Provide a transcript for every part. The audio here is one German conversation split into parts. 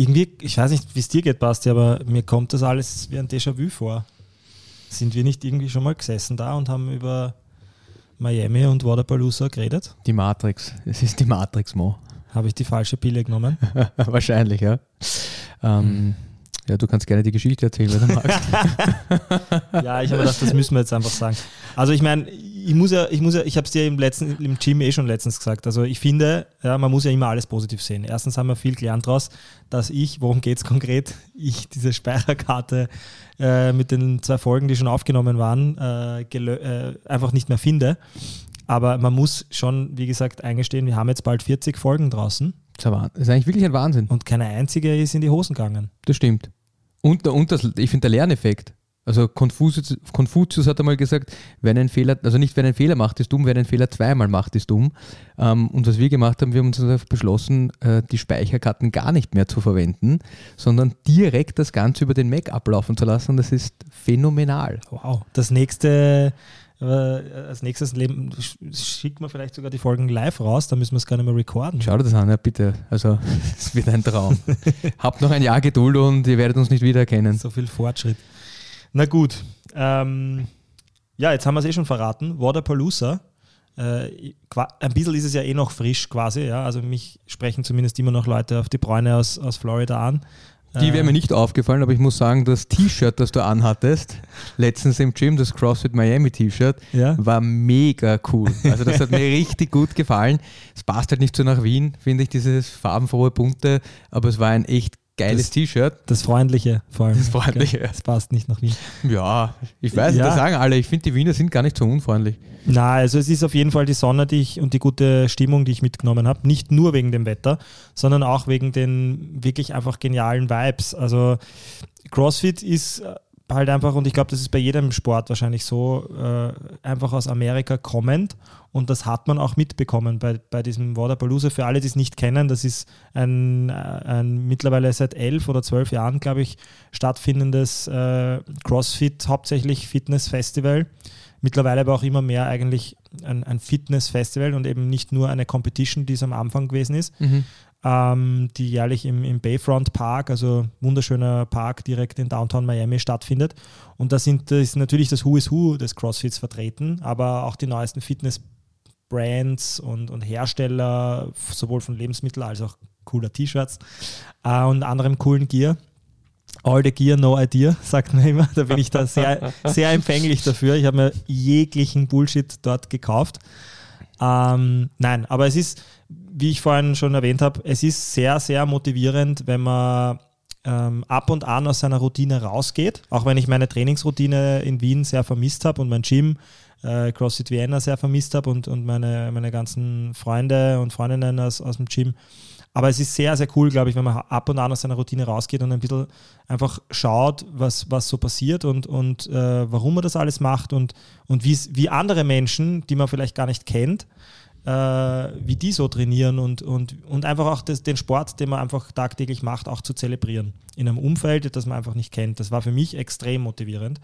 Irgendwie, ich weiß nicht, wie es dir geht, Basti, aber mir kommt das alles wie ein Déjà-vu vor. Sind wir nicht irgendwie schon mal gesessen da und haben über Miami und Waterpalooza geredet? Die Matrix. Es ist die Matrix, Mo. Habe ich die falsche Pille genommen? Wahrscheinlich, ja. Ähm, ja, du kannst gerne die Geschichte erzählen, wenn du magst. ja, ich habe gedacht, das müssen wir jetzt einfach sagen. Also ich meine, ich muss ja, ich muss ja, ich habe es dir im letzten, im Gym eh schon letztens gesagt. Also ich finde, ja, man muss ja immer alles positiv sehen. Erstens haben wir viel gelernt daraus, dass ich, worum geht es konkret, ich diese Speicherkarte äh, mit den zwei Folgen, die schon aufgenommen waren, äh, äh, einfach nicht mehr finde. Aber man muss schon, wie gesagt, eingestehen, wir haben jetzt bald 40 Folgen draußen das ist eigentlich wirklich ein Wahnsinn. und keine einzige ist in die Hosen gegangen. Das stimmt. Und, und das, ich finde der Lerneffekt. Also Konfuzius, Konfuzius hat einmal gesagt, wer einen Fehler, also nicht wer einen Fehler macht, ist dumm, wer einen Fehler zweimal macht, ist dumm. Ähm, und was wir gemacht haben, wir haben uns einfach beschlossen, äh, die Speicherkarten gar nicht mehr zu verwenden, sondern direkt das Ganze über den Mac ablaufen zu lassen. Das ist phänomenal. Wow. Das nächste, äh, als nächstes Leben sch- schickt man vielleicht sogar die Folgen live raus, da müssen wir es gar nicht mehr recorden. Schau dir das an, ja bitte. Also es wird ein Traum. Habt noch ein Jahr Geduld und ihr werdet uns nicht wiedererkennen. So viel Fortschritt. Na gut. Ähm, ja, jetzt haben wir es eh schon verraten. Waterpalooza. Äh, ein bisschen ist es ja eh noch frisch quasi. Ja? Also mich sprechen zumindest immer noch Leute auf die Bräune aus, aus Florida an. Die Äh, wäre mir nicht aufgefallen, aber ich muss sagen, das T-Shirt, das du anhattest, letztens im Gym, das CrossFit Miami T-Shirt, Ja. war mega cool. Also das hat mir richtig gut gefallen. Es passt halt nicht so nach Wien, finde ich, dieses farbenfrohe, bunte, aber es war ein echt geiles T-Shirt. Das Freundliche vor allem. Das Freundliche. Okay, Das passt nicht nach Wien. Ja, ich weiß, Ja. das sagen alle. Ich finde, die Wiener sind gar nicht so unfreundlich. Na, also es ist auf jeden Fall die Sonne die ich, und die gute Stimmung, die ich mitgenommen habe. Nicht nur wegen dem Wetter, sondern auch wegen den wirklich einfach genialen Vibes. Also CrossFit ist äh, halt einfach, und ich glaube, das ist bei jedem Sport wahrscheinlich so, äh, einfach aus Amerika kommend. Und das hat man auch mitbekommen bei, bei diesem Waterpalooza. Für alle, die es nicht kennen, das ist ein, äh, ein mittlerweile seit elf oder zwölf Jahren, glaube ich, stattfindendes äh, CrossFit, hauptsächlich Fitness-Festival mittlerweile aber auch immer mehr eigentlich ein, ein Fitness-Festival und eben nicht nur eine Competition, die es am Anfang gewesen ist, ähm, die jährlich im, im Bayfront Park, also wunderschöner Park direkt in Downtown Miami stattfindet. Und da sind, ist natürlich das Who is Who des CrossFits vertreten, aber auch die neuesten Fitness-Brands und, und Hersteller, sowohl von Lebensmitteln als auch cooler T-Shirts äh, und anderem coolen Gear. All the gear, no idea, sagt man immer. Da bin ich da sehr, sehr empfänglich dafür. Ich habe mir jeglichen Bullshit dort gekauft. Ähm, nein, aber es ist, wie ich vorhin schon erwähnt habe, es ist sehr, sehr motivierend, wenn man ähm, ab und an aus seiner Routine rausgeht. Auch wenn ich meine Trainingsroutine in Wien sehr vermisst habe und mein Gym, äh, CrossFit Vienna, sehr vermisst habe und, und meine, meine ganzen Freunde und Freundinnen aus, aus dem Gym. Aber es ist sehr, sehr cool, glaube ich, wenn man ab und an aus seiner Routine rausgeht und ein bisschen einfach schaut, was, was so passiert und, und äh, warum man das alles macht und, und wie andere Menschen, die man vielleicht gar nicht kennt, äh, wie die so trainieren und, und, und einfach auch das, den Sport, den man einfach tagtäglich macht, auch zu zelebrieren. In einem Umfeld, das man einfach nicht kennt. Das war für mich extrem motivierend.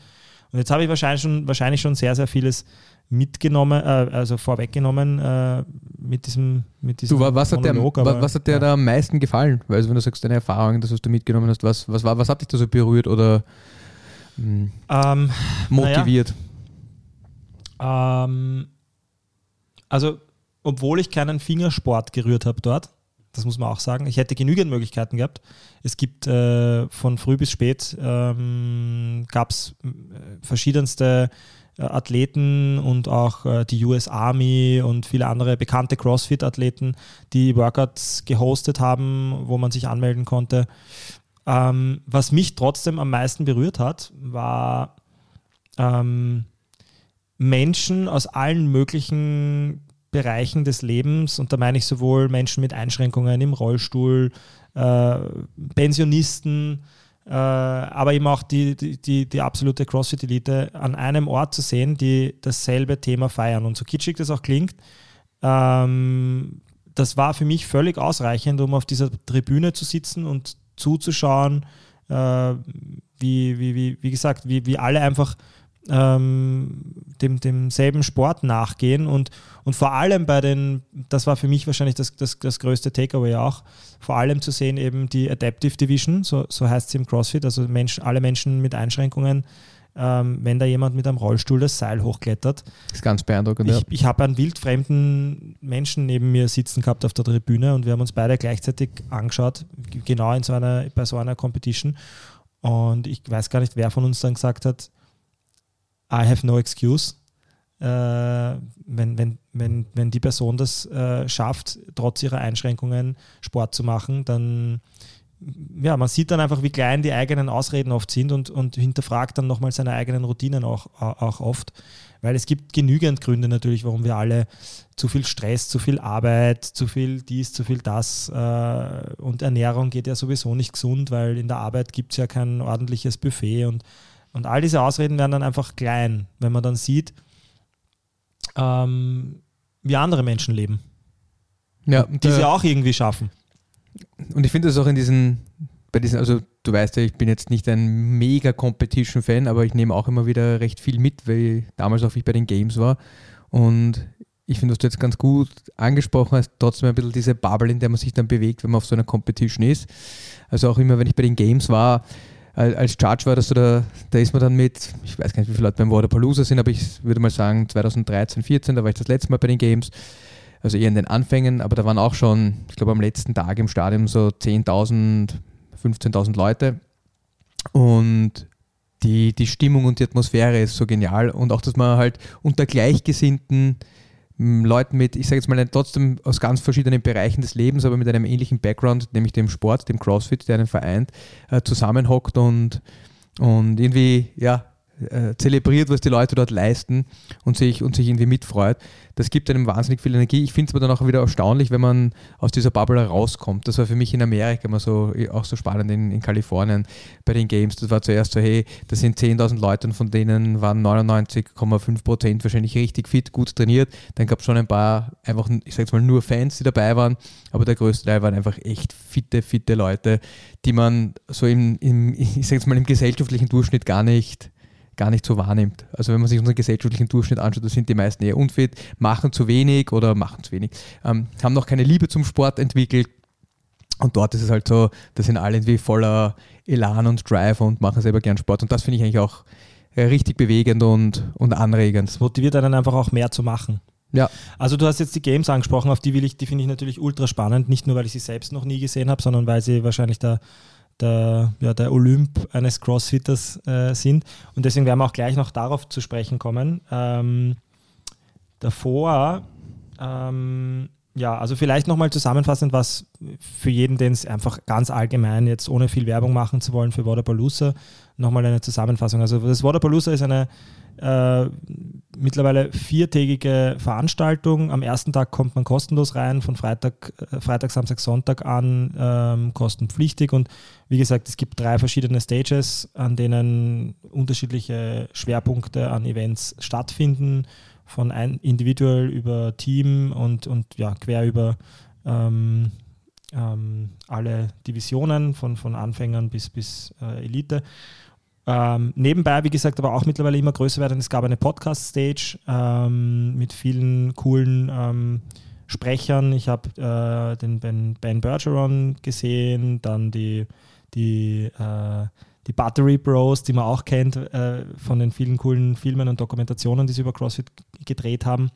Und jetzt habe ich wahrscheinlich schon, wahrscheinlich schon sehr, sehr vieles mitgenommen, äh, also vorweggenommen äh, mit diesem, mit diesem Du, wa- was hat, der, Monolog, wa- aber- was hat dir ja. da am meisten gefallen? Weil also wenn du sagst, deine Erfahrungen, das, was du mitgenommen hast, was, was, war, was hat dich da so berührt oder mh, Ähm, motiviert? Ähm, also, obwohl ich keinen Fingersport gerührt habe dort, das muss man auch sagen, ich hätte genügend Möglichkeiten gehabt. Es gibt äh, von früh bis spät ähm, gab es äh, verschiedenste äh, Athleten und auch äh, die US Army und viele andere bekannte CrossFit-Athleten, die Workouts gehostet haben, wo man sich anmelden konnte. Ähm, was mich trotzdem am meisten berührt hat, war ähm, Menschen aus allen möglichen Bereichen des Lebens, und da meine ich sowohl Menschen mit Einschränkungen im Rollstuhl, äh, Pensionisten, äh, aber eben auch die, die, die, die absolute CrossFit-Elite an einem Ort zu sehen, die dasselbe Thema feiern. Und so kitschig das auch klingt, ähm, das war für mich völlig ausreichend, um auf dieser Tribüne zu sitzen und zuzuschauen, äh, wie, wie, wie, wie gesagt, wie, wie alle einfach ähm, dem, demselben Sport nachgehen und, und vor allem bei den, das war für mich wahrscheinlich das, das, das größte Takeaway auch, vor allem zu sehen eben die Adaptive Division, so, so heißt sie im CrossFit, also Menschen, alle Menschen mit Einschränkungen, ähm, wenn da jemand mit einem Rollstuhl das Seil hochklettert. Das ist ganz beeindruckend. Ich, ja. ich habe einen wildfremden Menschen neben mir sitzen gehabt auf der Tribüne und wir haben uns beide gleichzeitig angeschaut, genau in so einer, bei so einer Competition. Und ich weiß gar nicht, wer von uns dann gesagt hat, I have no excuse. Äh, wenn, wenn, wenn, wenn die Person das äh, schafft, trotz ihrer Einschränkungen Sport zu machen, dann ja, man sieht dann einfach, wie klein die eigenen Ausreden oft sind und, und hinterfragt dann nochmal seine eigenen Routinen auch, auch oft. Weil es gibt genügend Gründe natürlich, warum wir alle zu viel Stress, zu viel Arbeit, zu viel dies, zu viel das äh, und Ernährung geht ja sowieso nicht gesund, weil in der Arbeit gibt es ja kein ordentliches Buffet und, und all diese Ausreden werden dann einfach klein, wenn man dann sieht, ähm, wie andere Menschen leben, ja, die da- sie auch irgendwie schaffen. Und ich finde das auch in diesen, bei diesen, also du weißt ja, ich bin jetzt nicht ein mega Competition-Fan, aber ich nehme auch immer wieder recht viel mit, weil ich damals auch ich bei den Games war. Und ich finde, was du jetzt ganz gut angesprochen hast, trotzdem ein bisschen diese Bubble, in der man sich dann bewegt, wenn man auf so einer Competition ist. Also auch immer, wenn ich bei den Games war, als Judge war das so, da, da ist man dann mit, ich weiß gar nicht, wie viele Leute beim Waterpalooza sind, aber ich würde mal sagen 2013, 14, da war ich das letzte Mal bei den Games. Also eher in den Anfängen, aber da waren auch schon, ich glaube am letzten Tag im Stadion so 10.000, 15.000 Leute. Und die, die Stimmung und die Atmosphäre ist so genial. Und auch, dass man halt unter Gleichgesinnten Leuten mit, ich sage jetzt mal trotzdem aus ganz verschiedenen Bereichen des Lebens, aber mit einem ähnlichen Background, nämlich dem Sport, dem CrossFit, der einen vereint, äh, zusammenhockt und, und irgendwie, ja, äh, zelebriert, was die Leute dort leisten und sich, und sich irgendwie mitfreut. Das gibt einem wahnsinnig viel Energie. Ich finde es aber dann auch wieder erstaunlich, wenn man aus dieser Bubble rauskommt. Das war für mich in Amerika immer so, auch so spannend in, in Kalifornien bei den Games. Das war zuerst so, hey, das sind 10.000 Leute und von denen waren 99,5 Prozent wahrscheinlich richtig fit, gut trainiert. Dann gab es schon ein paar einfach, ich sag jetzt mal, nur Fans, die dabei waren, aber der größte Teil waren einfach echt fitte, fitte Leute, die man so im, im ich sag jetzt mal, im gesellschaftlichen Durchschnitt gar nicht gar nicht so wahrnimmt. Also wenn man sich unseren gesellschaftlichen Durchschnitt anschaut, da sind die meisten eher unfit, machen zu wenig oder machen zu wenig, ähm, haben noch keine Liebe zum Sport entwickelt. Und dort ist es halt so, da sind alle irgendwie voller Elan und Drive und machen selber gern Sport. Und das finde ich eigentlich auch äh, richtig bewegend und, und anregend. Es motiviert einen einfach auch mehr zu machen. Ja, Also du hast jetzt die Games angesprochen, auf die will ich, die finde ich natürlich ultra spannend, nicht nur weil ich sie selbst noch nie gesehen habe, sondern weil sie wahrscheinlich der, der, ja, der Olymp eines Crossfitters äh, sind. Und deswegen werden wir auch gleich noch darauf zu sprechen kommen. Ähm, davor, ähm, ja, also vielleicht nochmal zusammenfassend, was für jeden, den es einfach ganz allgemein, jetzt ohne viel Werbung machen zu wollen, für Waterpalooza, nochmal eine Zusammenfassung. Also das Waterpalooza ist eine äh, mittlerweile viertägige Veranstaltung. Am ersten Tag kommt man kostenlos rein, von Freitag, äh, Freitag Samstag, Sonntag an ähm, kostenpflichtig. Und wie gesagt, es gibt drei verschiedene Stages, an denen unterschiedliche Schwerpunkte an Events stattfinden, von ein individuell über Team und, und ja, quer über ähm, ähm, alle Divisionen, von, von Anfängern bis, bis äh, Elite. Ähm, nebenbei, wie gesagt, aber auch mittlerweile immer größer werden. Es gab eine Podcast-Stage ähm, mit vielen coolen ähm, Sprechern. Ich habe äh, den Ben, ben Bergeron gesehen, dann die, die, äh, die Battery Bros, die man auch kennt äh, von den vielen coolen Filmen und Dokumentationen, die sie über CrossFit gedreht haben.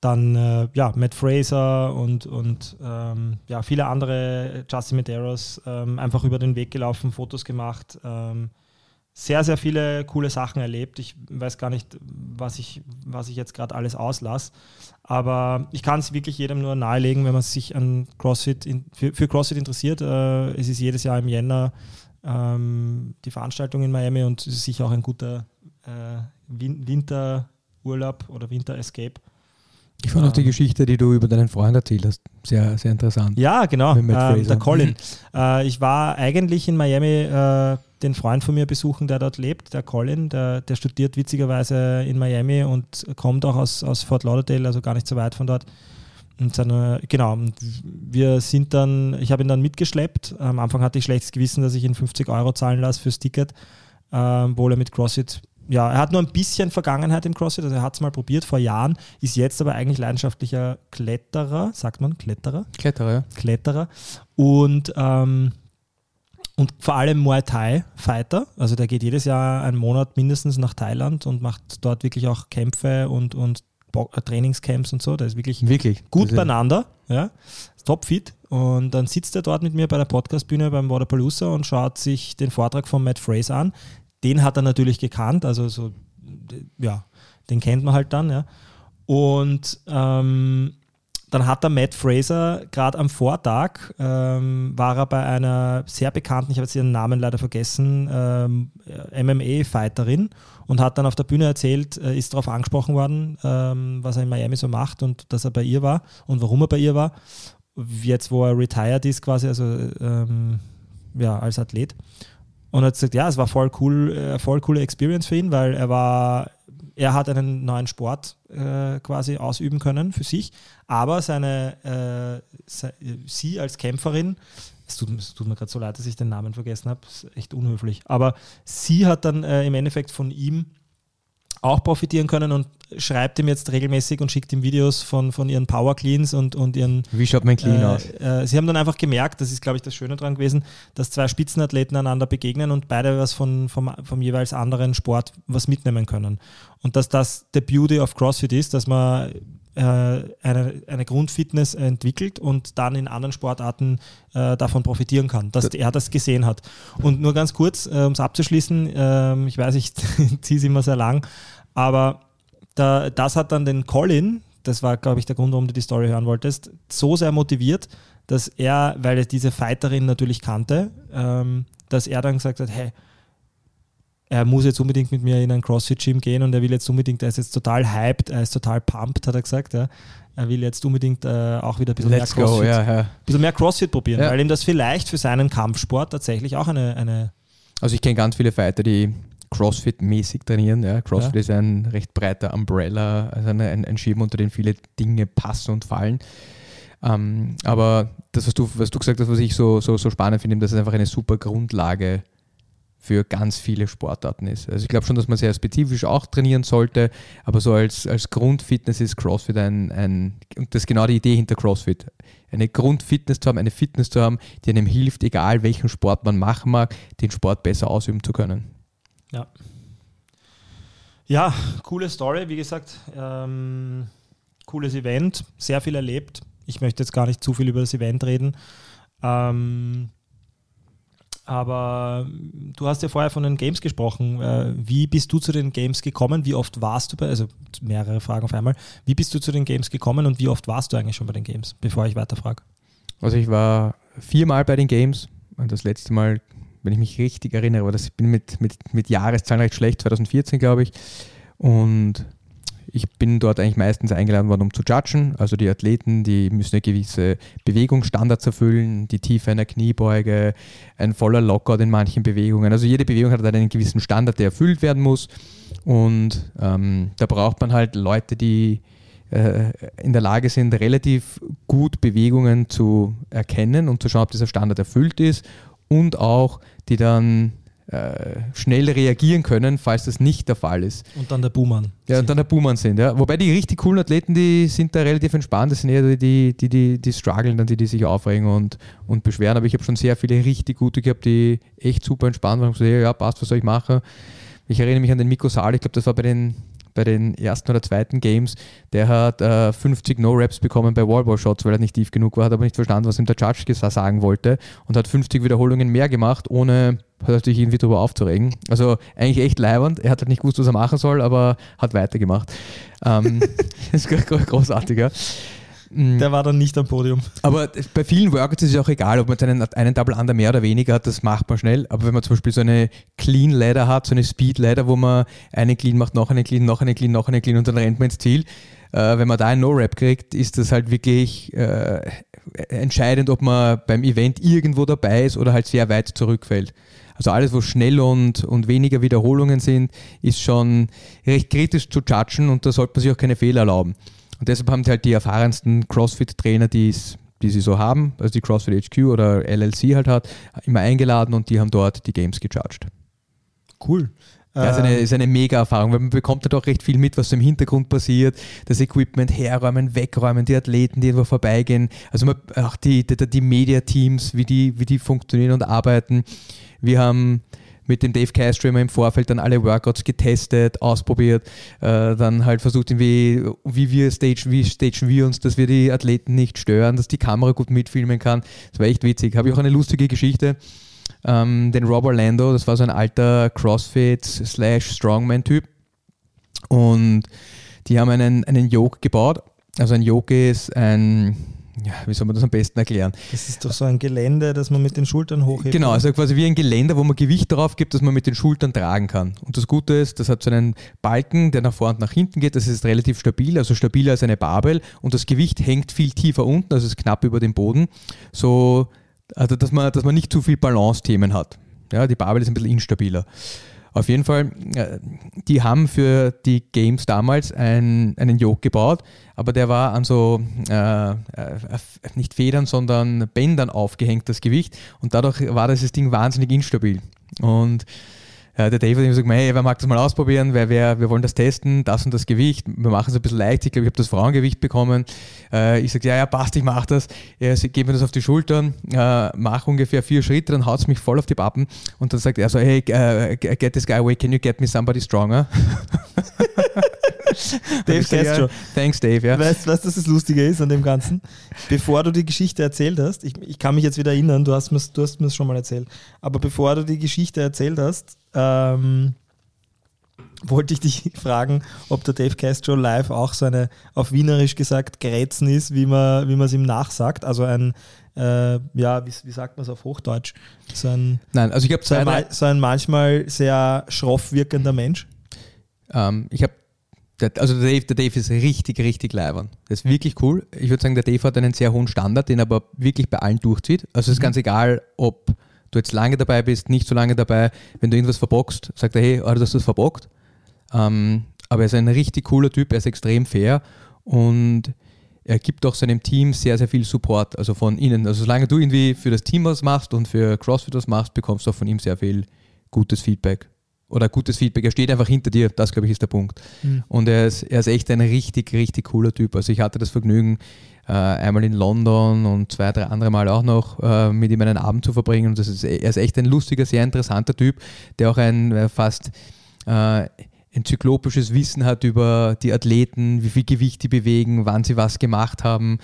Dann äh, ja, Matt Fraser und, und ähm, ja, viele andere, Justin Medeiros, ähm, einfach über den Weg gelaufen, Fotos gemacht. Ähm, sehr, sehr viele coole Sachen erlebt. Ich weiß gar nicht, was ich, was ich jetzt gerade alles auslasse. Aber ich kann es wirklich jedem nur nahelegen, wenn man sich an CrossFit in, für, für CrossFit interessiert. Äh, es ist jedes Jahr im Jänner ähm, die Veranstaltung in Miami und es ist sicher auch ein guter äh, Win Winter Winterurlaub oder Winter-Escape. Ich fand auch die Ähm. Geschichte, die du über deinen Freund erzählt hast, sehr, sehr interessant. Ja, genau. Ähm, Fraser. der Colin. Äh, ich war eigentlich in Miami äh, den Freund von mir besuchen, der dort lebt, der Colin. Der, der studiert witzigerweise in Miami und kommt auch aus, aus Fort Lauderdale, also gar nicht so weit von dort. Und seine, genau, und wir sind dann, ich habe ihn dann mitgeschleppt. Am Anfang hatte ich schlechtes Gewissen, dass ich ihn 50 Euro zahlen lasse fürs Ticket, ähm, obwohl er mit CrossFit, ja, er hat nur ein bisschen Vergangenheit im CrossFit, also er hat es mal probiert vor Jahren, ist jetzt aber eigentlich leidenschaftlicher Kletterer, sagt man, Kletterer? Kletterer, ja. Kletterer und, ähm, und vor allem Muay Thai Fighter. Also der geht jedes Jahr einen Monat mindestens nach Thailand und macht dort wirklich auch Kämpfe und, und äh, Trainingscamps und so. Der ist wirklich Wirklich. gut ist- beieinander, ja, topfit. Und dann sitzt er dort mit mir bei der Podcastbühne beim Waterpalooza und schaut sich den Vortrag von Matt Fraser an. Den hat er natürlich gekannt, also so, ja, den kennt man halt dann, ja. Und ähm, dann hat der Matt Fraser gerade am Vortag, ähm, war er bei einer sehr bekannten, ich habe jetzt ihren Namen leider vergessen, ähm, MMA-Fighterin und hat dann auf der Bühne erzählt, äh, ist darauf angesprochen worden, ähm, was er in Miami so macht und dass er bei ihr war und warum er bei ihr war. Jetzt, wo er retired ist, quasi, also ähm, ja, als Athlet. Und er hat gesagt, ja, es war voll cool, äh, voll coole Experience für ihn, weil er war, er hat einen neuen Sport äh, quasi ausüben können für sich, aber seine, äh, sie als Kämpferin, es tut, es tut mir gerade so leid, dass ich den Namen vergessen habe, ist echt unhöflich, aber sie hat dann äh, im Endeffekt von ihm auch profitieren können und schreibt ihm jetzt regelmäßig und schickt ihm Videos von, von ihren Power Cleans und, und ihren Wie schaut mein Clean äh, aus? Äh, sie haben dann einfach gemerkt, das ist, glaube ich, das Schöne dran gewesen, dass zwei Spitzenathleten einander begegnen und beide was von, vom, vom jeweils anderen Sport was mitnehmen können. Und dass das the beauty of CrossFit ist, dass man eine, eine Grundfitness entwickelt und dann in anderen Sportarten äh, davon profitieren kann, dass er das gesehen hat. Und nur ganz kurz, äh, um es abzuschließen, ähm, ich weiß, ich ziehe es immer sehr lang, aber da, das hat dann den Colin, das war, glaube ich, der Grund, warum du die Story hören wolltest, so sehr motiviert, dass er, weil er diese Fighterin natürlich kannte, ähm, dass er dann gesagt hat, hey, er muss jetzt unbedingt mit mir in ein CrossFit-Gym gehen und er will jetzt unbedingt, er ist jetzt total hyped, er ist total pumped, hat er gesagt. Ja. Er will jetzt unbedingt äh, auch wieder ein bisschen Let's mehr go, CrossFit, ja, ja. bisschen mehr CrossFit probieren, Ja. weil ihm das vielleicht für seinen Kampfsport tatsächlich auch eine, eine Also ich kenne ganz viele Fighter, die CrossFit-mäßig trainieren. Ja. CrossFit Ja. ist ein recht breiter Umbrella, also ein, ein Schirm, unter den viele Dinge passen und fallen. Ähm, aber das, was du, was du gesagt hast, was ich so, so, so spannend finde, dass es einfach eine super Grundlage für ganz viele Sportarten ist. Also ich glaube schon, dass man sehr spezifisch auch trainieren sollte, aber so als, als Grundfitness ist CrossFit ein, ein, und das ist genau die Idee hinter CrossFit, eine Grundfitness zu haben, eine Fitness zu haben, die einem hilft, egal welchen Sport man machen mag, den Sport besser ausüben zu können. Ja. Ja, coole Story, wie gesagt. Ähm, cooles Event, sehr viel erlebt. Ich möchte jetzt gar nicht zu viel über das Event reden. Ähm, aber du hast ja vorher von den Games gesprochen. Äh, wie bist du zu den Games gekommen? Wie oft warst du bei, also mehrere Fragen auf einmal. Wie bist du zu den Games gekommen und wie oft warst du eigentlich schon bei den Games, bevor ich weiterfrage? Also ich war viermal bei den Games. Das letzte Mal, wenn ich mich richtig erinnere, aber das bin mit, mit, mit Jahreszahlen recht schlecht, 2014 glaube ich. Und ich bin dort eigentlich meistens eingeladen worden, um zu judgen. Also die Athleten, die müssen eine gewisse Bewegungsstandards erfüllen, die Tiefe einer Kniebeuge, ein voller Lockout in manchen Bewegungen. Also jede Bewegung hat einen gewissen Standard, der erfüllt werden muss. Und ähm, da braucht man halt Leute, die äh, in der Lage sind, relativ gut Bewegungen zu erkennen und zu schauen, ob dieser Standard erfüllt ist und auch die dann äh, schnell reagieren können, falls das nicht der Fall ist. Und dann der Boomer. Ja, und dann der Buhmann sind, ja. Wobei die richtig coolen Athleten, die sind da relativ entspannt. Das sind eher die, die, die, die strugglen, dann die, die sich aufregen und, und beschweren. Aber ich habe schon sehr viele richtig gute gehabt, die echt super entspannt waren und gesagt, ja, passt, was soll ich machen? Ich erinnere mich an den Miko Saal, ich glaube, das war bei den, bei den ersten oder zweiten Games, der hat äh, 50 No-Raps bekommen bei Wallball-Shots, weil er nicht tief genug war, hat aber nicht verstanden, was ihm der Judge sagen wollte und hat 50 Wiederholungen mehr gemacht, ohne sich irgendwie darüber aufzuregen. Also eigentlich echt leibernd. Er hat halt nicht gewusst, was er machen soll, aber hat weitergemacht. Ähm, ist gro- großartig, ja. Der war dann nicht am Podium. Aber bei vielen Workouts ist es auch egal, ob man jetzt einen, einen Double Under mehr oder weniger hat, das macht man schnell. Aber wenn man zum Beispiel so eine Clean Ladder hat, so eine Speed Ladder, wo man einen Clean macht, noch einen Clean, noch einen Clean, noch einen Clean und dann rennt man ins Ziel. Äh, wenn man da einen No-Rap kriegt, ist das halt wirklich äh, entscheidend, ob man beim Event irgendwo dabei ist oder halt sehr weit zurückfällt. Also alles, wo schnell und, und weniger Wiederholungen sind, ist schon recht kritisch zu judgen und da sollte man sich auch keine Fehler erlauben. Und deshalb haben die halt die erfahrensten CrossFit-Trainer, die es die sie so haben, also die CrossFit HQ oder LLC halt hat, immer eingeladen und die haben dort die Games gejudged. Cool. Ja, ist eine, Ähm, ist eine Mega-Erfahrung, weil man bekommt halt auch recht viel mit, was im Hintergrund passiert, das Equipment herräumen, wegräumen, die Athleten, die irgendwo vorbeigehen, also man, auch die, die, die Media-Teams, wie die, wie die funktionieren und arbeiten. Wir haben mit dem Dave Castro immer im Vorfeld dann alle Workouts getestet, ausprobiert, äh, dann halt versucht, irgendwie, wie wir stage, wie stagen wir uns, dass wir die Athleten nicht stören, dass die Kamera gut mitfilmen kann. Das war echt witzig. Habe ich auch eine lustige Geschichte ähm, den Rob Orlando, das war so ein alter CrossFit slash Strongman-Typ. Und die haben einen, einen Yoke gebaut. Also ein Yoke ist ein, ja, wie soll man das am besten erklären? Das ist doch so ein Gelände, das man mit den Schultern hochhebt. Genau, also quasi wie ein Geländer, wo man Gewicht drauf gibt, das man mit den Schultern tragen kann. Und das Gute ist, das hat so einen Balken, der nach vorne und nach hinten geht. Das ist relativ stabil, also stabiler als eine Babel. Und das Gewicht hängt viel tiefer unten, also es ist knapp über dem Boden. So, also dass man, dass man nicht zu viel Balance-Themen hat. Ja, die Babel ist ein bisschen instabiler. Auf jeden Fall, äh, die haben für die Games damals ein, einen Yoke gebaut, aber der war an so, äh, äh, nicht Federn, sondern Bändern aufgehängt, das Gewicht. Und dadurch war dieses Ding wahnsinnig instabil. Und der David hat ihm gesagt, hey, wer mag das mal ausprobieren, wer, wer, wir wollen das testen, das und das Gewicht, wir machen es ein bisschen leicht, ich glaube, ich habe das Frauengewicht bekommen. Äh, ich sage, ja, ja, passt, ich mache das. Er sagt, gib mir das auf die Schultern, äh, mach ungefähr vier Schritte, dann haut es mich voll auf die Pappen und dann sagt er so, hey, äh, get this guy away, can you get me somebody stronger? Dave sag. Ja, thanks, Dave, ja. Weißt du, was das Lustige ist an dem Ganzen? Bevor du die Geschichte erzählt hast, ich, ich kann mich jetzt wieder erinnern, du hast mir mir's schon mal erzählt, aber bevor du die Geschichte erzählt hast, ähm, wollte ich dich fragen, ob der Dave Castro live auch so eine, auf Wienerisch gesagt, Grätzen ist, wie man wie man es ihm nachsagt. Also ein, äh, ja, wie, wie sagt man es auf Hochdeutsch? So ein, Nein, also ich habe so ein, so ein manchmal sehr schroff wirkender Mensch. Ähm, ich habe, also der Dave, der Dave ist richtig, richtig leibern. Das ist wirklich cool. Ich würde sagen, der Dave hat einen sehr hohen Standard, den er aber wirklich bei allen durchzieht. Also es ist ganz egal, ob du jetzt lange dabei bist, nicht so lange dabei. Wenn du irgendwas verbockst, sagt er, hey, oh, du hast das verbockt. Ähm, aber er ist ein richtig cooler Typ, er ist extrem fair und er gibt auch seinem Team sehr, sehr viel Support, also von innen. Also solange du irgendwie für das Team was machst und für CrossFit was machst, bekommst du auch von ihm sehr viel gutes Feedback. Oder gutes Feedback. Er steht einfach hinter dir, das glaube ich ist der Punkt. Und er ist, er ist echt ein richtig, richtig cooler Typ. Also ich hatte das Vergnügen, äh, einmal in London und zwei, drei andere Mal auch noch äh, mit ihm einen Abend zu verbringen. Und das ist, er ist echt ein lustiger, sehr interessanter Typ, der auch ein äh, fast äh, enzyklopisches Wissen hat über die Athleten, wie viel Gewicht die bewegen, wann sie was gemacht haben.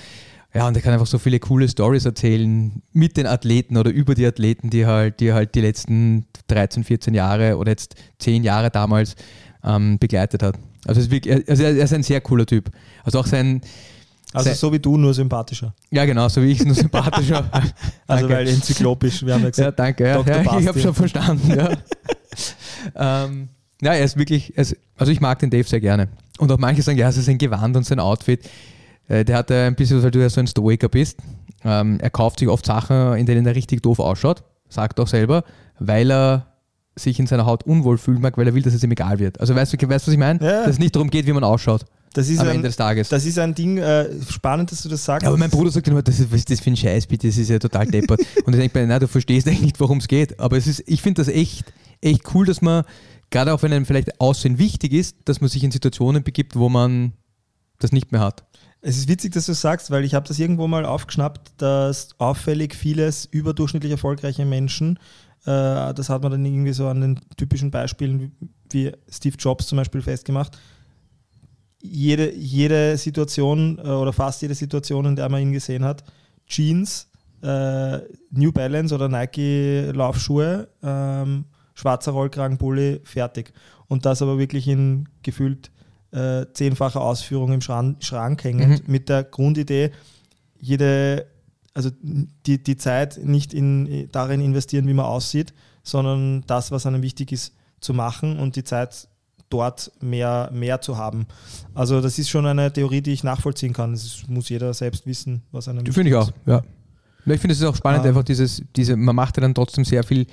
Ja, und er kann einfach so viele coole Stories erzählen mit den Athleten oder über die Athleten, die halt, die halt die letzten 13, 14 Jahre oder jetzt 10 Jahre damals ähm, begleitet hat. Also, ist wirklich, also er ist ein sehr cooler Typ. Also auch sein, Also so wie du, nur sympathischer. ja genau, so wie ich, nur sympathischer. Also weil enzyklopisch, wir haben ja Ja, gesagt. danke. Ja, ja, ich habe schon verstanden. Ja. ähm, ja, er ist wirklich, also ich mag den Dave sehr gerne. Und auch manche sagen, ja, es ist sein Gewand und sein Outfit. Äh, der hat äh, ein bisschen, weil du ja so ein Stoiker bist. Ähm, er kauft sich oft Sachen, in denen er richtig doof ausschaut, sagt auch selber, weil er sich in seiner Haut unwohl fühlen mag, weil er will, dass es ihm egal wird. Also weißt du, weißt, du, was ich meine? Ja. Dass es nicht darum geht, wie man ausschaut Das ist, am ein, Ende des Tages. das ist ein Ding, äh, spannend, dass du das sagst. Ja, aber mein Bruder sagt immer, das ist, was ist das für ein Scheiß, bitte, das ist ja total deppert. Und ich denke mir, na, du verstehst eigentlich nicht, worum es geht. Aber es ist, ich finde das echt, echt cool, dass man, gerade auch wenn einem vielleicht Aussehen wichtig ist, dass man sich in Situationen begibt, wo man das nicht mehr hat. Es ist witzig, dass du sagst, weil ich habe das irgendwo mal aufgeschnappt, dass auffällig vieles überdurchschnittlich erfolgreiche Menschen, äh, das hat man dann irgendwie so an den typischen Beispielen wie, wie Steve Jobs zum Beispiel festgemacht, jede, jede Situation äh, oder fast jede Situation, in der man ihn gesehen hat, Jeans, äh, New Balance oder Nike Laufschuhe, ähm, schwarzer Rollkragenpulli, fertig. Und das aber wirklich in gefühlt äh, zehnfache Ausführung im Schran Schrank hängend, mit der Grundidee, jede, also die, die Zeit nicht in, darin investieren, wie man aussieht, sondern das, was einem wichtig ist, zu machen und die Zeit dort mehr, mehr zu haben. Also das ist schon eine Theorie, die ich nachvollziehen kann. Das muss jeder selbst wissen, was einem Die finde ich auch, ja. Ich finde es ist auch spannend, Ah. einfach dieses, diese, man macht ja dann trotzdem sehr viel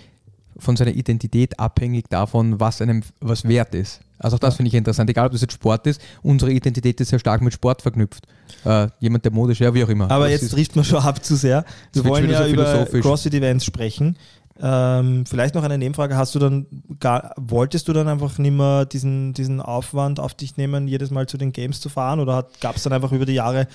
von seiner Identität abhängig davon, was einem was wert ist. Also auch das Ja. finde ich interessant, egal ob das jetzt Sport ist, unsere Identität ist sehr stark mit Sport verknüpft. Äh, jemand, der modisch, ja, wie auch immer. Aber Das jetzt trifft man schon ab zu sehr. Wir wollen ja so über. CrossFit-Events sprechen. Ähm, vielleicht noch eine Nebenfrage. Hast du dann gar, wolltest du dann einfach nicht mehr diesen, diesen Aufwand auf dich nehmen, jedes Mal zu den Games zu fahren? Oder gab es dann einfach über die Jahre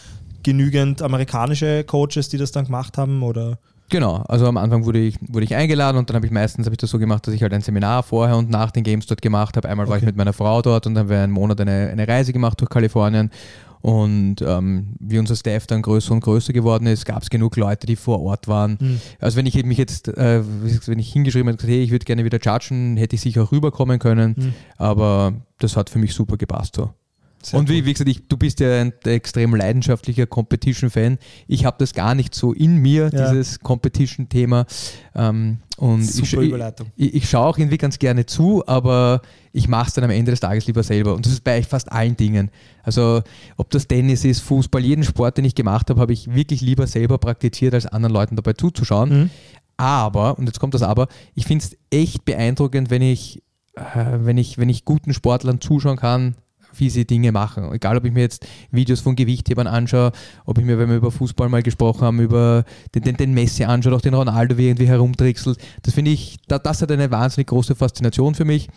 genügend amerikanische Coaches, die das dann gemacht haben? Oder? Genau, also am Anfang wurde ich, wurde ich eingeladen und dann habe ich meistens habe ich das so gemacht, dass ich halt ein Seminar vorher und nach den Games dort gemacht habe. Einmal war ich mit meiner Frau dort und dann haben wir einen Monat eine, eine Reise gemacht durch Kalifornien. Und ähm, wie unser Staff dann größer und größer geworden ist, gab es genug Leute, die vor Ort waren. Hm. Also wenn ich mich jetzt, äh, wenn ich hingeschrieben hätte, hey, ich würde gerne wieder judgen, hätte ich sicher auch rüberkommen können. Hm. Aber das hat für mich super gepasst so. Sehr und wie, wie gesagt, ich, du bist ja ein extrem leidenschaftlicher Competition-Fan. Ich habe das gar nicht so in mir, Ja. dieses Competition-Thema. Ähm, und Super ich, Überleitung. ich, ich schaue auch irgendwie ganz gerne zu, aber ich mache es dann am Ende des Tages lieber selber. Und das ist bei fast allen Dingen. Also ob das Tennis ist, Fußball, jeden Sport, den ich gemacht habe, habe ich wirklich lieber selber praktiziert, als anderen Leuten dabei zuzuschauen. Mhm. Aber, und jetzt kommt das Aber, ich finde es echt beeindruckend, wenn ich, äh, wenn, ich, wenn ich guten Sportlern zuschauen kann, wie sie Dinge machen. Egal, ob ich mir jetzt Videos von Gewichthebern anschaue, ob ich mir, wenn wir über Fußball mal gesprochen haben, über den, den, den Messi anschaue, auch den Ronaldo, wie irgendwie herumtrickselt. Das finde ich, da, das hat eine wahnsinnig große Faszination für mich.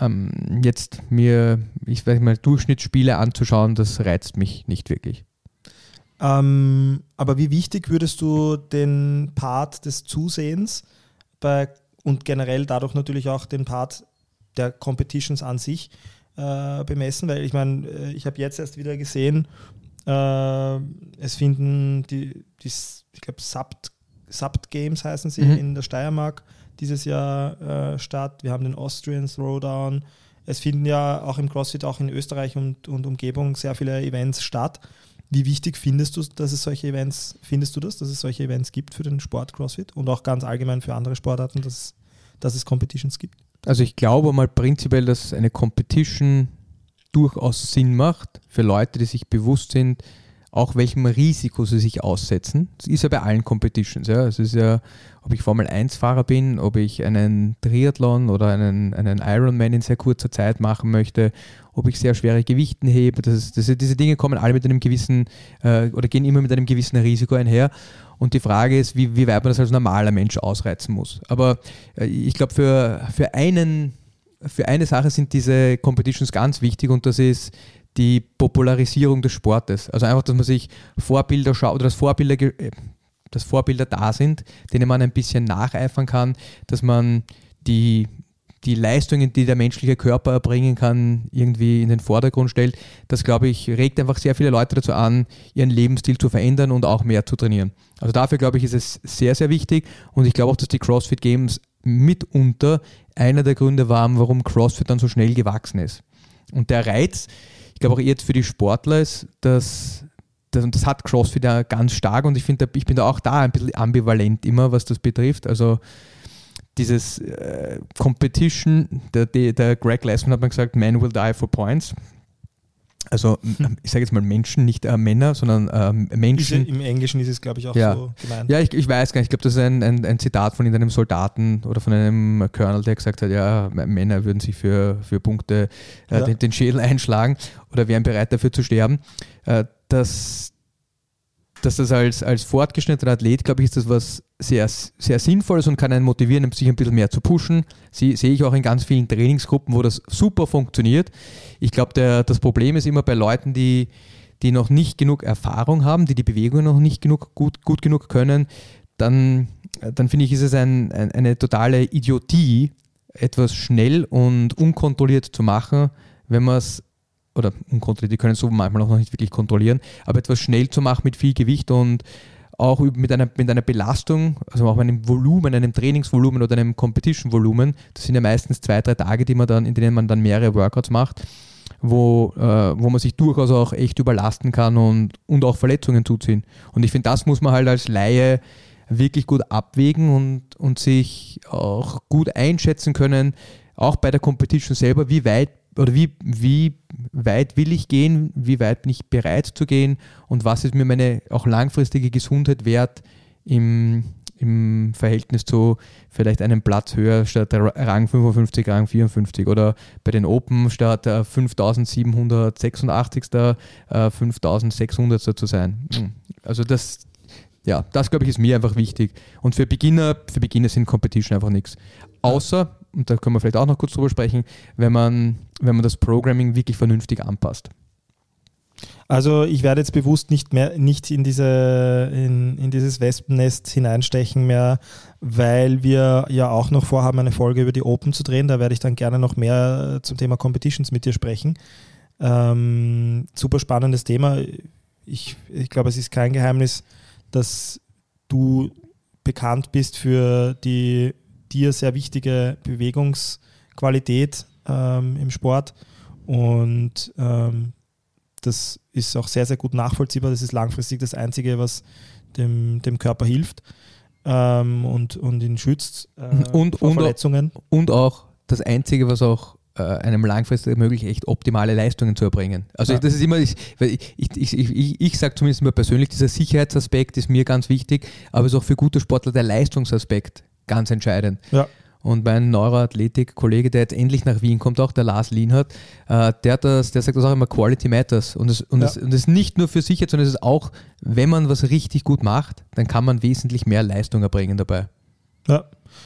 Ähm, jetzt mir, ich weiß mal, Durchschnittsspiele anzuschauen, das reizt mich nicht wirklich. Ähm, aber wie wichtig würdest du den Part des Zusehens bei, und generell dadurch natürlich auch den Part der Competitions an sich äh, bemessen? Weil ich meine, äh, ich habe jetzt erst wieder gesehen, äh, es finden die, die ich glaube, Subt, Subt Games heißen sie Mhm. in der Steiermark dieses Jahr äh, statt. Wir haben den Austrian Throwdown. Es finden ja auch im CrossFit, auch in Österreich und, und Umgebung sehr viele Events statt. Wie wichtig findest du, dass es solche Events, findest du das, dass es solche Events gibt für den Sport CrossFit und auch ganz allgemein für andere Sportarten, dass, dass es Competitions gibt? Also ich glaube mal prinzipiell, dass eine Competition durchaus Sinn macht für Leute, die sich bewusst sind, auch welchem Risiko sie sich aussetzen. Das ist ja bei allen Competitions. Ja. Es ist ja, ob ich Formel 1-Fahrer bin, ob ich einen Triathlon oder einen, einen Ironman in sehr kurzer Zeit machen möchte, ob ich sehr schwere Gewichten hebe. Das ist, das, diese Dinge kommen alle mit einem gewissen äh, oder gehen immer mit einem gewissen Risiko einher. Und die Frage ist, wie, wie weit man das als normaler Mensch ausreizen muss. Aber äh, ich glaube, für, für, für eine Sache sind diese Competitions ganz wichtig und das ist die Popularisierung des Sportes. Also einfach, dass man sich Vorbilder schaut oder dass Vorbilder, äh, dass Vorbilder da sind, denen man ein bisschen nacheifern kann, dass man die, die Leistungen, die der menschliche Körper erbringen kann, irgendwie in den Vordergrund stellt. Das, glaube ich, regt einfach sehr viele Leute dazu an, ihren Lebensstil zu verändern und auch mehr zu trainieren. Also dafür, glaube ich, ist es sehr, sehr wichtig und ich glaube auch, dass die CrossFit Games mitunter einer der Gründe waren, warum CrossFit dann so schnell gewachsen ist. Und der Reiz, ich glaube auch jetzt für die Sportler ist, dass das, das hat CrossFit ja ganz stark und ich finde, ich bin da auch da ein bisschen ambivalent immer, was das betrifft. Also dieses äh, Competition, der, der, Greg Glassman hat mal gesagt, Man will die for points. Also ich sage jetzt mal Menschen, nicht äh, Männer, sondern ähm, Menschen. Im Englischen ist es, glaube ich, auch Ja. so gemeint. Ja, ich, ich weiß gar nicht. Ich glaube, das ist ein, ein, ein Zitat von irgendeinem Soldaten oder von einem Colonel, der gesagt hat, ja, Männer würden sich für, für Punkte äh, Ja. den, den Schädel einschlagen oder wären bereit dafür zu sterben. Äh, dass, dass das als, als fortgeschrittener Athlet, glaube ich, ist das was sehr, sehr Sinnvolles und kann einen motivieren, sich ein bisschen mehr zu pushen. Sie, sehe ich auch in ganz vielen Trainingsgruppen, wo das super funktioniert. Ich glaube, das Problem ist immer bei Leuten, die, die noch nicht genug Erfahrung haben, die die Bewegung noch nicht genug, gut, gut genug können, dann, dann finde ich, ist es ein, ein, eine totale Idiotie, etwas schnell und unkontrolliert zu machen, wenn man es, oder unkontrolliert, die können so manchmal auch noch nicht wirklich kontrollieren, aber etwas schnell zu machen mit viel Gewicht und auch mit einer, mit einer Belastung, also auch mit einem Volumen, einem Trainingsvolumen oder einem Competition-Volumen, das sind ja meistens zwei, drei Tage, die man dann, in denen man dann mehrere Workouts macht, wo, äh, wo man sich durchaus auch echt überlasten kann und, und auch Verletzungen zuziehen. Und ich finde, das muss man halt als Laie wirklich gut abwägen und, und sich auch gut einschätzen können, auch bei der Competition selber, wie weit oder wie, wie weit will ich gehen, wie weit bin ich bereit zu gehen und was ist mir meine auch langfristige Gesundheit wert im, im Verhältnis zu vielleicht einem Platz höher statt Rang 55, Rang 54 oder bei den Open statt äh, 5786. Äh, 5600 zu sein. Hm. Also das, ja, das glaube ich ist mir einfach wichtig. Und für Beginner, für Beginner sind Competition einfach nichts. Außer, und da können wir vielleicht auch noch kurz drüber sprechen, wenn man, wenn man das Programming wirklich vernünftig anpasst. Also ich werde jetzt bewusst nicht mehr nicht in diese in, in dieses Wespennest hineinstechen mehr, weil wir ja auch noch vorhaben, eine Folge über die Open zu drehen. Da werde ich dann gerne noch mehr zum Thema Competitions mit dir sprechen. Ähm, super spannendes Thema. Ich, ich glaube, es ist kein Geheimnis, dass du bekannt bist für die dir sehr wichtige Bewegungsqualität ähm, im Sport. Und ähm, das ist auch sehr, sehr gut nachvollziehbar. Das ist langfristig das Einzige, was dem, dem Körper hilft ähm, und, und ihn schützt äh, Und- vor und- Verletzungen. Und auch das Einzige, was auch äh, einem langfristig ermöglicht, echt optimale Leistungen zu erbringen. Also Ja. das ist immer, ich, ich, ich, ich, ich, ich sage zumindest mir persönlich, dieser Sicherheitsaspekt ist mir ganz wichtig, aber es ist auch für gute Sportler der Leistungsaspekt ganz entscheidend. Ja. Und mein Neuroathletik-Kollege, der jetzt endlich nach Wien kommt, auch der Lars Lienhardt, äh, der, hat das, der sagt das auch immer, Quality Matters. Und es und Ja. es- und es ist nicht nur für Sicherheit, sondern es ist auch, wenn man was richtig gut macht, dann kann man wesentlich mehr Leistung erbringen dabei. Ja.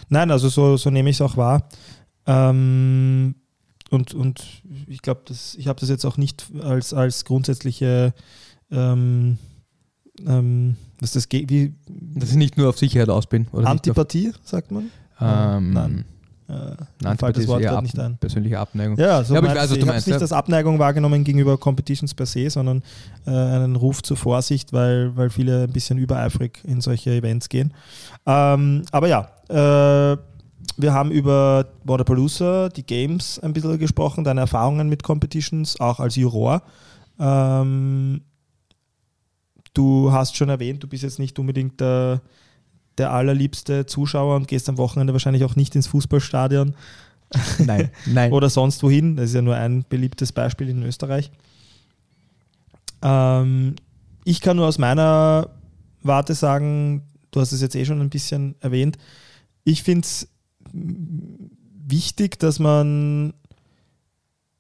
Nein, also so, so nehme ich es auch wahr. Ähm, und, und ich glaube, ich habe das jetzt auch nicht als, als grundsätzliche ähm, ähm, was das wie Dass ich nicht nur auf Sicherheit aus bin. Oder Antipathie, sagt man? ähm, Nein. Äh, mir fällt das Wort gerade nicht ein. persönliche Abneigung. Ja, so Ja, aber ich meinst weiß, was du ich habe meinst, es nicht als Abneigung wahrgenommen gegenüber Competitions per se, sondern äh, einen Ruf zur Vorsicht, weil, weil viele ein bisschen übereifrig in solche Events gehen. Ähm, aber ja, äh, wir haben über Waterpalooza, die Games ein bisschen gesprochen, deine Erfahrungen mit Competitions, auch als Juror. Ähm, du hast schon erwähnt, du bist jetzt nicht unbedingt der, der allerliebste Zuschauer und gehst am Wochenende wahrscheinlich auch nicht ins Fußballstadion Nein, nein. oder sonst wohin. Das ist ja nur ein beliebtes Beispiel in Österreich. Ähm, ich kann nur aus meiner Warte sagen, du hast es jetzt eh schon ein bisschen erwähnt, ich finde es wichtig, dass man,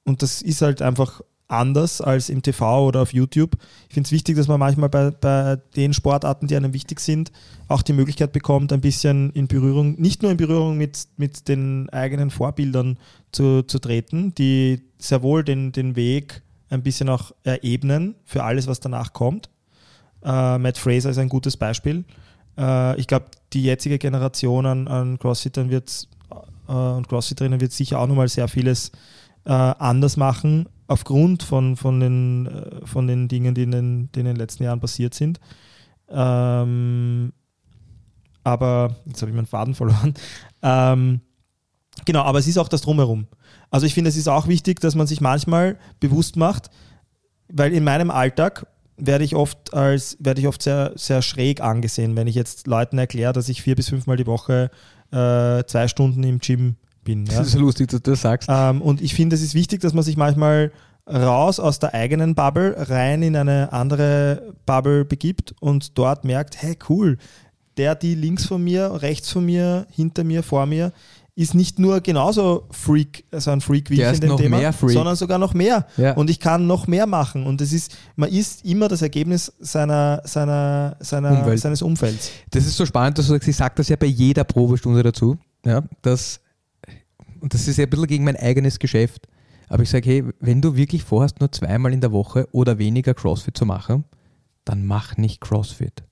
und das ist halt einfach anders als im TV oder auf YouTube, ich finde es wichtig, dass man manchmal bei, bei den Sportarten, die einem wichtig sind, auch die Möglichkeit bekommt, ein bisschen in Berührung, nicht nur in Berührung mit, mit den eigenen Vorbildern zu, zu treten, die sehr wohl den, den Weg ein bisschen auch ebnen für alles, was danach kommt. Äh, Matt Fraser ist ein gutes Beispiel. Äh, ich glaube, die jetzige Generation an, an Crossfittern wird äh, und Crossfitterinnen wird sicher auch nochmal sehr vieles äh, anders machen, aufgrund von, von, den, äh, von den Dingen, die in den, die in den letzten Jahren passiert sind. Ähm, aber jetzt habe ich meinen Faden verloren. Ähm, genau, aber es ist auch das Drumherum. Also ich finde, es ist auch wichtig, dass man sich manchmal bewusst macht, weil in meinem Alltag werde ich oft als werde ich oft sehr, sehr schräg angesehen, wenn ich jetzt Leuten erkläre, dass ich vier bis fünfmal die Woche äh, zwei Stunden im Gym bin. Ja? Das ist so lustig, dass du das sagst. Ähm, und ich finde, es ist wichtig, dass man sich manchmal raus aus der eigenen Bubble rein in eine andere Bubble begibt und dort merkt, hey cool, der, die links von mir, rechts von mir, hinter mir, vor mir, ist nicht nur genauso Freak, also ein Freak wie Der ich in dem noch Thema, mehr Freak. sondern sogar noch mehr. Ja. Und ich kann noch mehr machen. Und es ist, man ist immer das Ergebnis seiner, seiner, seiner, Umwelt. seines Umfelds. Das ist so spannend, dass du sagst, ich sage das ja bei jeder Probestunde dazu, ja, dass, und das ist ja ein bisschen gegen mein eigenes Geschäft, aber ich sage, hey, wenn du wirklich vorhast, nur zweimal in der Woche oder weniger CrossFit zu machen, dann mach nicht CrossFit.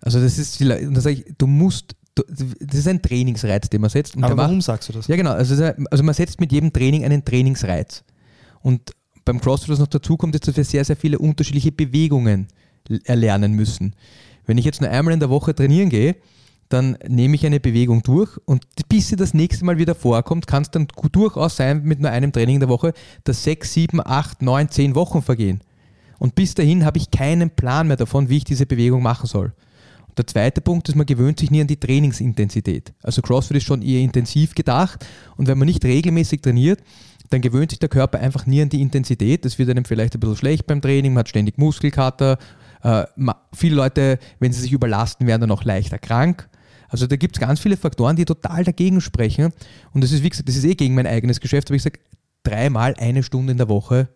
Also das ist, und da sage ich, du musst, du, das ist ein Trainingsreiz, den man setzt. Aber der macht- warum sagst du das? ja, genau. Also, also man setzt mit jedem Training einen Trainingsreiz. Und beim CrossFit, was noch dazu kommt, ist, dass wir sehr, sehr viele unterschiedliche Bewegungen erlernen müssen. Wenn ich jetzt nur einmal in der Woche trainieren gehe, dann nehme ich eine Bewegung durch und bis sie das nächste Mal wieder vorkommt, kann es dann durchaus sein mit nur einem Training in der Woche, dass sechs, sieben, acht, neun, zehn Wochen vergehen. Und bis dahin habe ich keinen Plan mehr davon, wie ich diese Bewegung machen soll. Und der zweite Punkt ist, man gewöhnt sich nie an die Trainingsintensität. Also CrossFit ist schon eher intensiv gedacht und wenn man nicht regelmäßig trainiert, dann gewöhnt sich der Körper einfach nie an die Intensität. Das wird einem vielleicht ein bisschen schlecht beim Training, man hat ständig Muskelkater. Äh, viele Leute, wenn sie sich überlasten, werden dann auch leichter krank. Also da gibt es ganz viele Faktoren, die total dagegen sprechen. Und das ist, wie gesagt, das ist eh gegen mein eigenes Geschäft, aber ich sage, dreimal eine Stunde in der Woche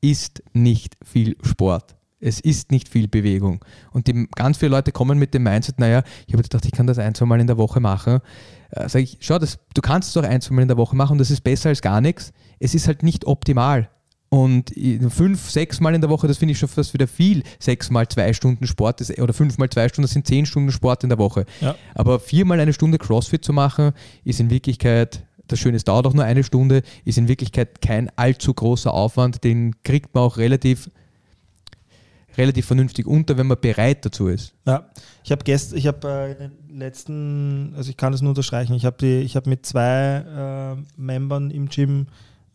ist nicht viel Sport. Es ist nicht viel Bewegung. Und die, ganz viele Leute kommen mit dem Mindset, naja, ich habe gedacht, ich kann das ein, zwei Mal in der Woche machen. Äh, Sag ich, schau, das, du kannst es auch ein, zwei Mal in der Woche machen das ist besser als gar nichts. Es ist halt nicht optimal. Und fünf, sechs Mal in der Woche, das finde ich schon fast wieder viel. Sechs mal zwei Stunden Sport ist, oder fünf mal zwei Stunden, das sind zehn Stunden Sport in der Woche. Ja. Aber viermal eine Stunde CrossFit zu machen, ist in Wirklichkeit, das Schöne, es dauert auch nur eine Stunde, ist in Wirklichkeit kein allzu großer Aufwand. Den kriegt man auch relativ, relativ vernünftig unter, wenn man bereit dazu ist. Ja, ich habe gestern, ich habe äh, in den letzten, also ich kann das nur unterstreichen, ich habe habe mit zwei äh, Membern im Gym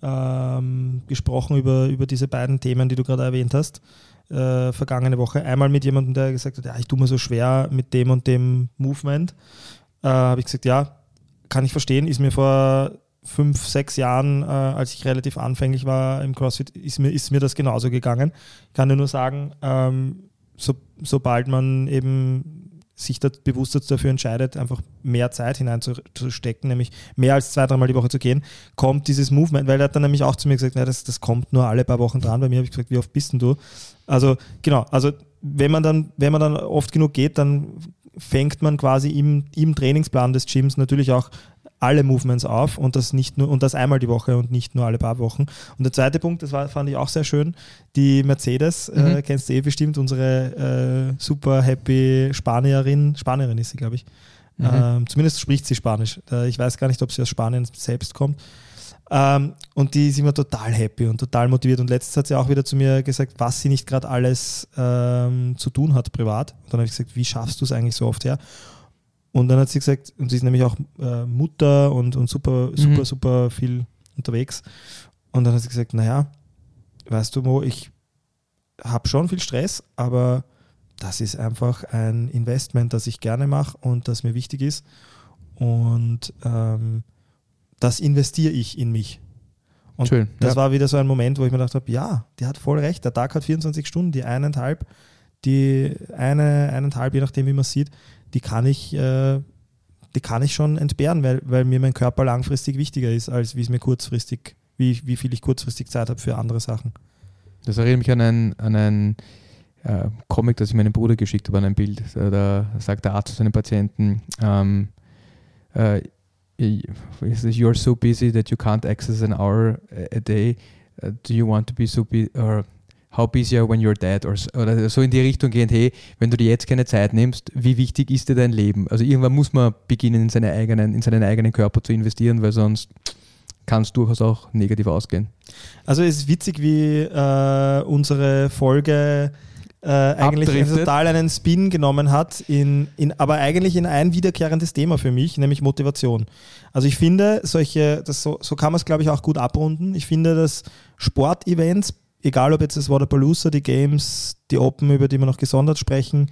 ähm, gesprochen über, über diese beiden Themen, die du gerade erwähnt hast, äh, vergangene Woche. Einmal mit jemandem, der gesagt hat, ja, ich tue mir so schwer mit dem und dem Movement. Äh, habe ich gesagt, ja, kann ich verstehen, ist mir vor fünf, sechs Jahren, äh, als ich relativ anfänglich war im CrossFit, ist mir, ist mir das genauso gegangen. Ich kann dir nur sagen, ähm, so, sobald man eben sich da bewusst dafür entscheidet, einfach mehr Zeit hineinzustecken, nämlich mehr als zwei, dreimal die Woche zu gehen, kommt dieses Movement, weil er hat dann nämlich auch zu mir gesagt, na, das, das kommt nur alle paar Wochen dran. Bei mir habe ich gesagt, wie oft bist denn du? Also genau, also wenn man dann, wenn man dann oft genug geht, dann fängt man quasi im, im Trainingsplan des Gyms natürlich auch alle Movements auf und das nicht nur und das einmal die Woche und nicht nur alle paar Wochen. Und der zweite Punkt, das war, fand ich auch sehr schön, die Mercedes, äh, kennst du eh bestimmt, unsere äh, super happy Spanierin, Spanierin ist sie, glaube ich. Ähm, zumindest spricht sie Spanisch. Äh, ich weiß gar nicht, ob sie aus Spanien selbst kommt. Ähm, und die ist immer total happy und total motiviert. Und letztens hat sie auch wieder zu mir gesagt, was sie nicht gerade alles ähm, zu tun hat privat. Und dann habe ich gesagt, wie schaffst du es eigentlich so oft her? Und dann hat sie gesagt, und sie ist nämlich auch äh, Mutter und, und super, super, Mhm. super viel unterwegs. Und dann hat sie gesagt, naja, weißt du, Mo, ich habe schon viel Stress, aber das ist einfach ein Investment, das ich gerne mache und das mir wichtig ist. Und ähm, das investiere ich in mich. Und Schön, das ja. war wieder so ein Moment, wo ich mir gedacht habe, ja, die hat voll recht. Der Tag hat 24 Stunden, die eineinhalb, die eine, eineinhalb, je nachdem, wie man sieht, die kann ich, äh, die kann ich schon entbehren, weil, weil mir mein Körper langfristig wichtiger ist, als wie es mir kurzfristig, wie, wie viel ich kurzfristig Zeit habe für andere Sachen. Das erinnert mich an ein, an ein äh, Comic, das ich meinem Bruder geschickt habe, an ein Bild. Da, sagt der Arzt zu seinem Patienten, ähm, äh, you're so busy that you can't access an hour a day. Uh, do you want to be so busy, how busy are when you're dead? Or, oder so in die Richtung gehend, hey, wenn du dir jetzt keine Zeit nimmst, wie wichtig ist dir dein Leben? Also irgendwann muss man beginnen, in, seine eigenen, in seinen eigenen Körper zu investieren, weil sonst kann es durchaus auch negativ ausgehen. Also es ist witzig, wie äh, unsere Folge äh, eigentlich Abdriftet. total einen Spin genommen hat, in, in, aber eigentlich in ein wiederkehrendes Thema für mich, nämlich Motivation. Also ich finde, solche, das so, so kann man es glaube ich auch gut abrunden. Ich finde, dass Sportevents, egal ob jetzt das Waterpalooza, die Games, die Open, über die wir noch gesondert sprechen,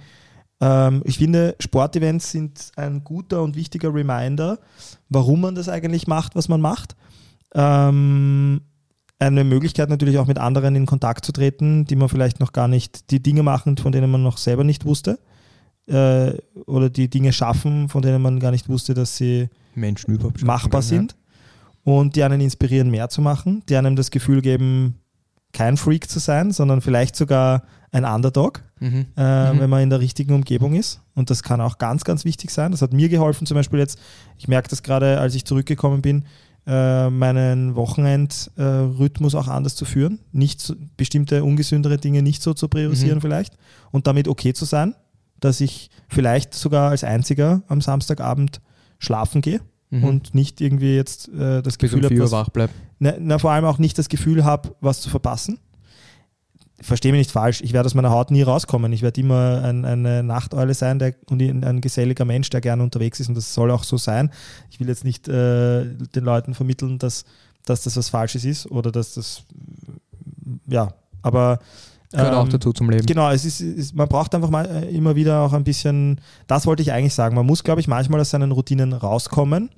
ähm, ich finde, Sportevents sind ein guter und wichtiger Reminder, warum man das eigentlich macht, was man macht. Ähm, eine Möglichkeit natürlich auch mit anderen in Kontakt zu treten, die man vielleicht noch gar nicht, die Dinge machen, von denen man noch selber nicht wusste. Äh, oder die Dinge schaffen, von denen man gar nicht wusste, dass sie Menschen machbar ja. sind. Und die einen inspirieren, mehr zu machen, die einem das Gefühl geben, kein Freak zu sein, sondern vielleicht sogar ein Underdog, Mhm. äh, Mhm. wenn man in der richtigen Umgebung ist. Und das kann auch ganz, ganz wichtig sein. Das hat mir geholfen, zum Beispiel jetzt, ich merke das gerade, als ich zurückgekommen bin, äh, meinen Wochenendrhythmus auch anders zu führen, nicht so, bestimmte ungesündere Dinge nicht so zu priorisieren Mhm. vielleicht und damit okay zu sein, dass ich vielleicht sogar als einziger am Samstagabend schlafen gehe Mhm. und nicht irgendwie jetzt äh, das Gefühl 4 Uhr habe, wach bleibt. na, na, vor allem auch nicht das Gefühl habe, was zu verpassen. verstehe mich nicht falsch, ich werde aus meiner Haut nie rauskommen. Ich werde immer ein, eine Nachteule sein der, und ein geselliger Mensch, der gerne unterwegs ist und das soll auch so sein. Ich will jetzt nicht äh, den Leuten vermitteln, dass, dass das was Falsches ist oder dass das, ja, aber Gehört auch ähm, dazu zum Leben. Genau, es ist, es, man braucht einfach mal äh, immer wieder auch ein bisschen, das wollte ich eigentlich sagen, man muss, glaube ich, manchmal aus seinen Routinen rauskommen,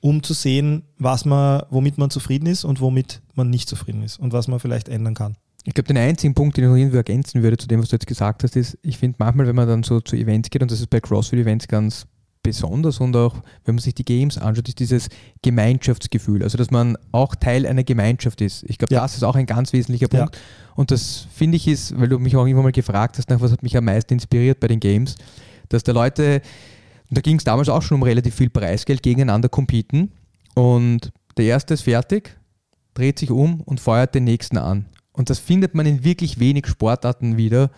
um zu sehen, was man, womit man zufrieden ist und womit man nicht zufrieden ist und was man vielleicht ändern kann. Ich glaube, den einzigen Punkt, den ich noch irgendwie ergänzen würde zu dem, was du jetzt gesagt hast, ist, ich finde manchmal, wenn man dann so zu Events geht, und das ist bei CrossFit-Events ganz besonders und auch, wenn man sich die Games anschaut, ist dieses Gemeinschaftsgefühl. Also, dass man auch Teil einer Gemeinschaft ist. Ich glaube, Ja. das ist auch ein ganz wesentlicher Ja. Punkt. Und das finde ich ist, weil du mich auch immer mal gefragt hast, nach was hat mich am meisten inspiriert bei den Games, dass da Leute, da ging es damals auch schon um relativ viel Preisgeld, gegeneinander competen. Und der erste ist fertig, dreht sich um und feuert den nächsten an. Und das findet man in wirklich wenig Sportarten wieder.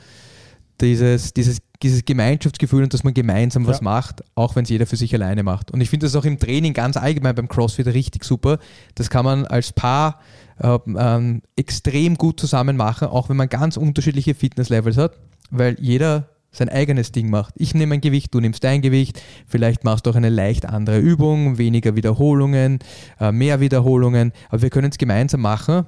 Dieses, dieses, dieses Gemeinschaftsgefühl und dass man gemeinsam was Ja. macht, auch wenn es jeder für sich alleine macht. Und ich finde das auch im Training ganz allgemein beim CrossFit richtig super. Das kann man als Paar äh, ähm, extrem gut zusammen machen, auch wenn man ganz unterschiedliche Fitnesslevels hat, weil jeder sein eigenes Ding macht. Ich nehme ein Gewicht, du nimmst dein Gewicht, vielleicht machst du auch eine leicht andere Übung, weniger Wiederholungen, äh, mehr Wiederholungen, aber wir können es gemeinsam machen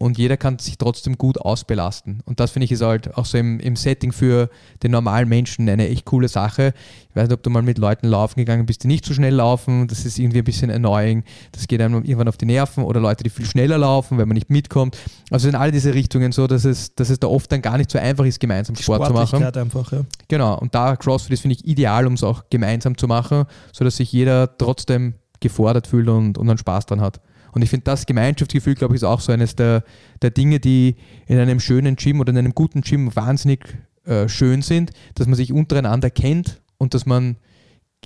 und jeder kann sich trotzdem gut ausbelasten. Und das finde ich ist halt auch so im, im Setting für den normalen Menschen eine echt coole Sache. Ich weiß nicht, ob du mal mit Leuten laufen gegangen bist, die nicht so schnell laufen. Das ist irgendwie ein bisschen annoying. Das geht einem irgendwann auf die Nerven oder Leute, die viel schneller laufen, wenn man nicht mitkommt. Also in all diese Richtungen so, dass es, dass es da oft dann gar nicht so einfach ist, gemeinsam Sport zu machen. Einfach, ja. Genau, und da CrossFit ist, finde ich, ideal, um es auch gemeinsam zu machen, sodass sich jeder trotzdem gefordert fühlt und, und einen Spaß dran hat. Und ich finde, das Gemeinschaftsgefühl, glaube ich, ist auch so eines der, der Dinge, die in einem schönen Gym oder in einem guten Gym wahnsinnig äh, schön sind, dass man sich untereinander kennt und dass man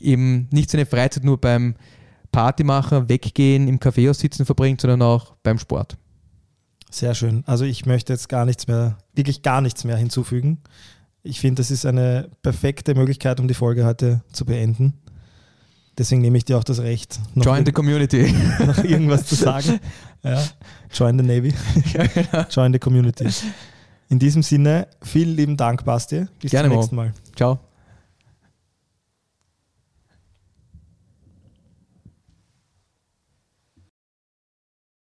eben nicht seine Freizeit nur beim Party machen, weggehen, im Café sitzen verbringt, sondern auch beim Sport. Sehr schön. Also ich möchte jetzt gar nichts mehr, wirklich gar nichts mehr hinzufügen. Ich finde, das ist eine perfekte Möglichkeit, um die Folge heute zu beenden. Deswegen nehme ich dir auch das Recht, noch, Join the community. noch irgendwas zu sagen. Ja. Join the Navy. Join the Community. In diesem Sinne, vielen lieben Dank, Basti. Bis Gerne, zum nächsten Mal. Ciao.